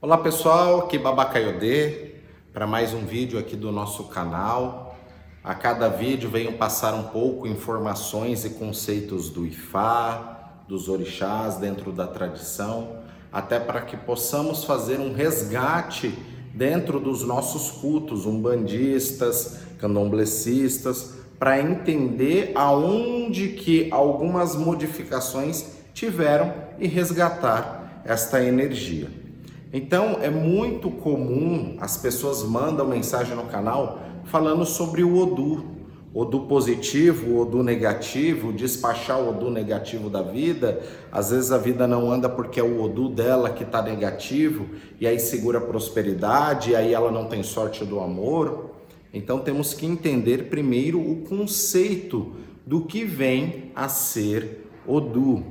Olá pessoal, aqui Babacaiodê para mais um vídeo aqui do nosso canal. A cada vídeo venho passar um pouco informações e conceitos do Ifá, dos orixás dentro da tradição, até para que possamos fazer um resgate dentro dos nossos cultos umbandistas, candomblecistas, para entender aonde que algumas modificações tiveram e resgatar esta energia. Então é muito comum as pessoas mandam mensagem no canal falando sobre o Odu, Odu positivo, Odu negativo, despachar o Odu negativo da vida. Às vezes a vida não anda porque é o Odu dela que está negativo e aí segura a prosperidade, e aí ela não tem sorte do amor. Então temos que entender primeiro o conceito do que vem a ser Odu.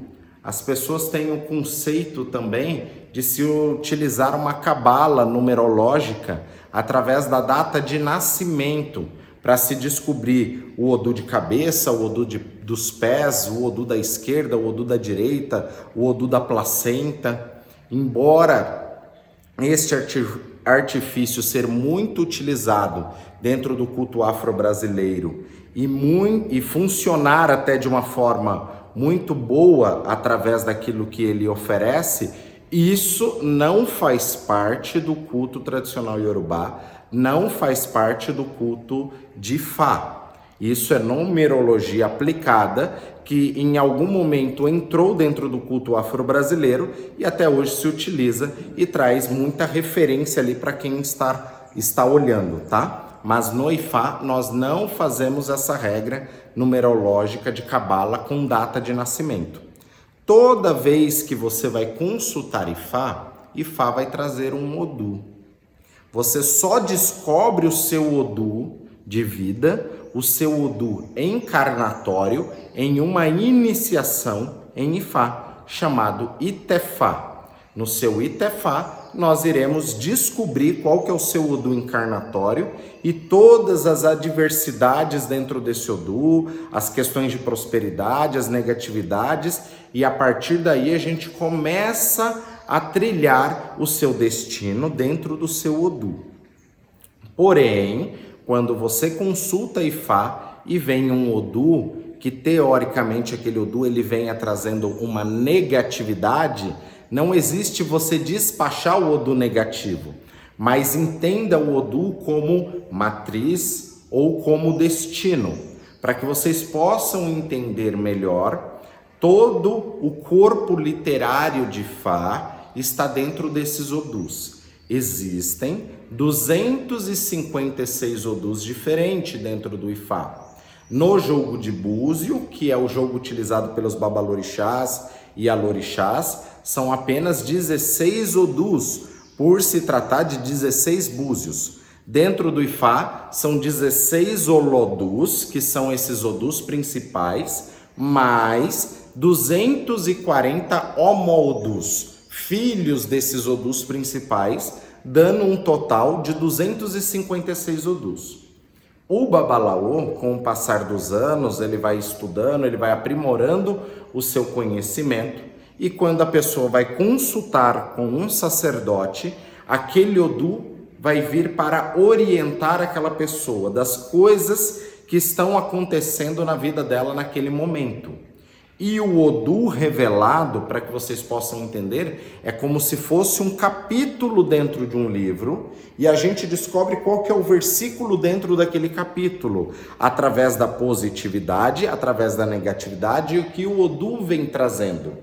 As pessoas têm o conceito também de se utilizar uma cabala numerológica através da data de nascimento para se descobrir o Odu de cabeça, o Odu de, dos pés, o Odu da esquerda, o Odu da direita, o Odu da placenta. Embora este artifício ser muito utilizado dentro do culto afro-brasileiro e, e funcionar até de uma forma muito boa através daquilo que ele oferece, isso não faz parte do culto tradicional iorubá, não faz parte do culto de Fá. Isso é numerologia aplicada que em algum momento entrou dentro do culto afro-brasileiro e até hoje se utiliza e traz muita referência ali para quem está, está olhando, tá? Mas no Ifá nós não fazemos essa regra numerológica de cabala com data de nascimento. Toda vez que você vai consultar Ifá, Ifá vai trazer um Odu. Você só descobre o seu Odu de vida, o seu Odu encarnatório, em uma iniciação em Ifá, chamado Itefá. No seu Itefá, nós iremos descobrir qual que é o seu Odu encarnatório e todas as adversidades dentro desse Odu, as questões de prosperidade, as negatividades, e a partir daí a gente começa a trilhar o seu destino dentro do seu Odu. Porém, quando você consulta Ifá e vem um Odu, que teoricamente aquele Odu ele venha trazendo uma negatividade, não existe você despachar o Odu negativo, mas entenda o Odu como matriz ou como destino, para que vocês possam entender melhor todo o corpo literário de Fá está dentro desses Odus. Existem 256 Odus diferentes dentro do Ifá. No jogo de Búzio, que é o jogo utilizado pelos Babalorixás e Alorixás, são apenas 16 odus, por se tratar de 16 búzios. Dentro do Ifá, são 16 olodus, que são esses odus principais, mais 240 homodus, filhos desses odus principais, dando um total de 256 odus. O babalaô, com o passar dos anos, ele vai estudando, ele vai aprimorando o seu conhecimento e quando a pessoa vai consultar com um sacerdote, aquele Odu vai vir para orientar aquela pessoa das coisas que estão acontecendo na vida dela naquele momento. E o Odu revelado, para que vocês possam entender, é como se fosse um capítulo dentro de um livro e a gente descobre qual que é o versículo dentro daquele capítulo, através da positividade, através da negatividade e o que o Odu vem trazendo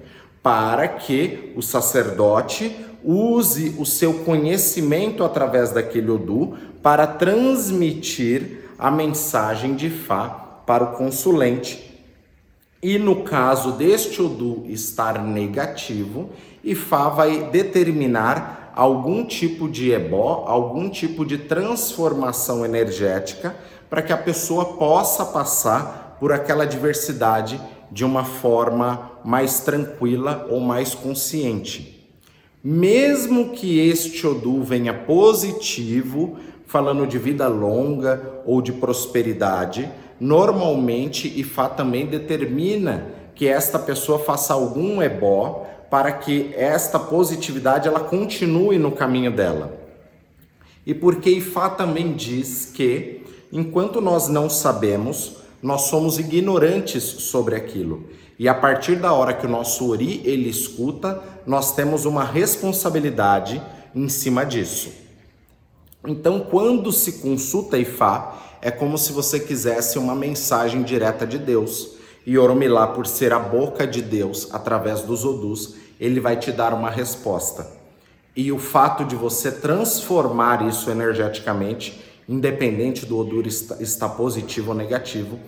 para que o sacerdote use o seu conhecimento através daquele Odu para transmitir a mensagem de Fá para o consulente. E no caso deste Odu estar negativo, Ifá vai determinar algum tipo de ebó, algum tipo de transformação energética para que a pessoa possa passar por aquela diversidade de uma forma mais tranquila ou mais consciente. Mesmo que este Odu venha positivo, falando de vida longa ou de prosperidade, normalmente Ifá também determina que esta pessoa faça algum ebó para que esta positividade ela continue no caminho dela. E porque Ifá também diz que enquanto nós não sabemos, nós somos ignorantes sobre aquilo. E a partir da hora que o nosso Ori ele escuta, nós temos uma responsabilidade em cima disso. Então, quando se consulta Ifá, é como se você quisesse uma mensagem direta de Deus. E Oromilá, por ser a boca de Deus através dos Odus, ele vai te dar uma resposta. E o fato de você transformar isso energeticamente, independente do odor estar positivo ou negativo,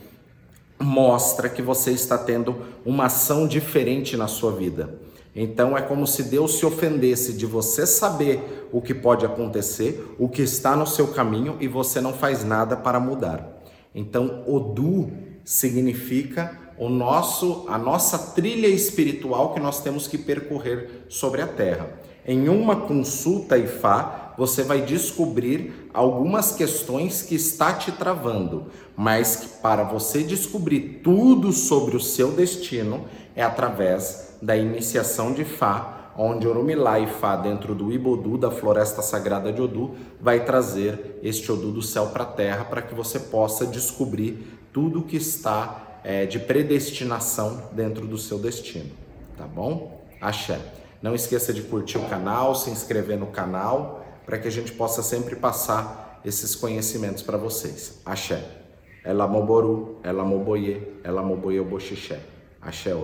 mostra que você está tendo uma ação diferente na sua vida. Então é como se Deus se ofendesse de você saber o que pode acontecer, o que está no seu caminho e você não faz nada para mudar. Então, Odu significa o nosso a nossa trilha espiritual que nós temos que percorrer sobre a terra. Em uma consulta IFA, você vai descobrir algumas questões que está te travando, mas que para você descobrir tudo sobre o seu destino é através da iniciação de Fá, onde Orumilá e Fá dentro do Ibodu, da Floresta Sagrada de Odu, vai trazer este Odu do céu para a terra para que você possa descobrir tudo que está é, de predestinação dentro do seu destino, tá bom? Axé. Não esqueça de curtir o canal, se inscrever no canal, para que a gente possa sempre passar esses conhecimentos para vocês. Axé. Ela moboru, ela moboye, ela moboye o boxixé. Axé.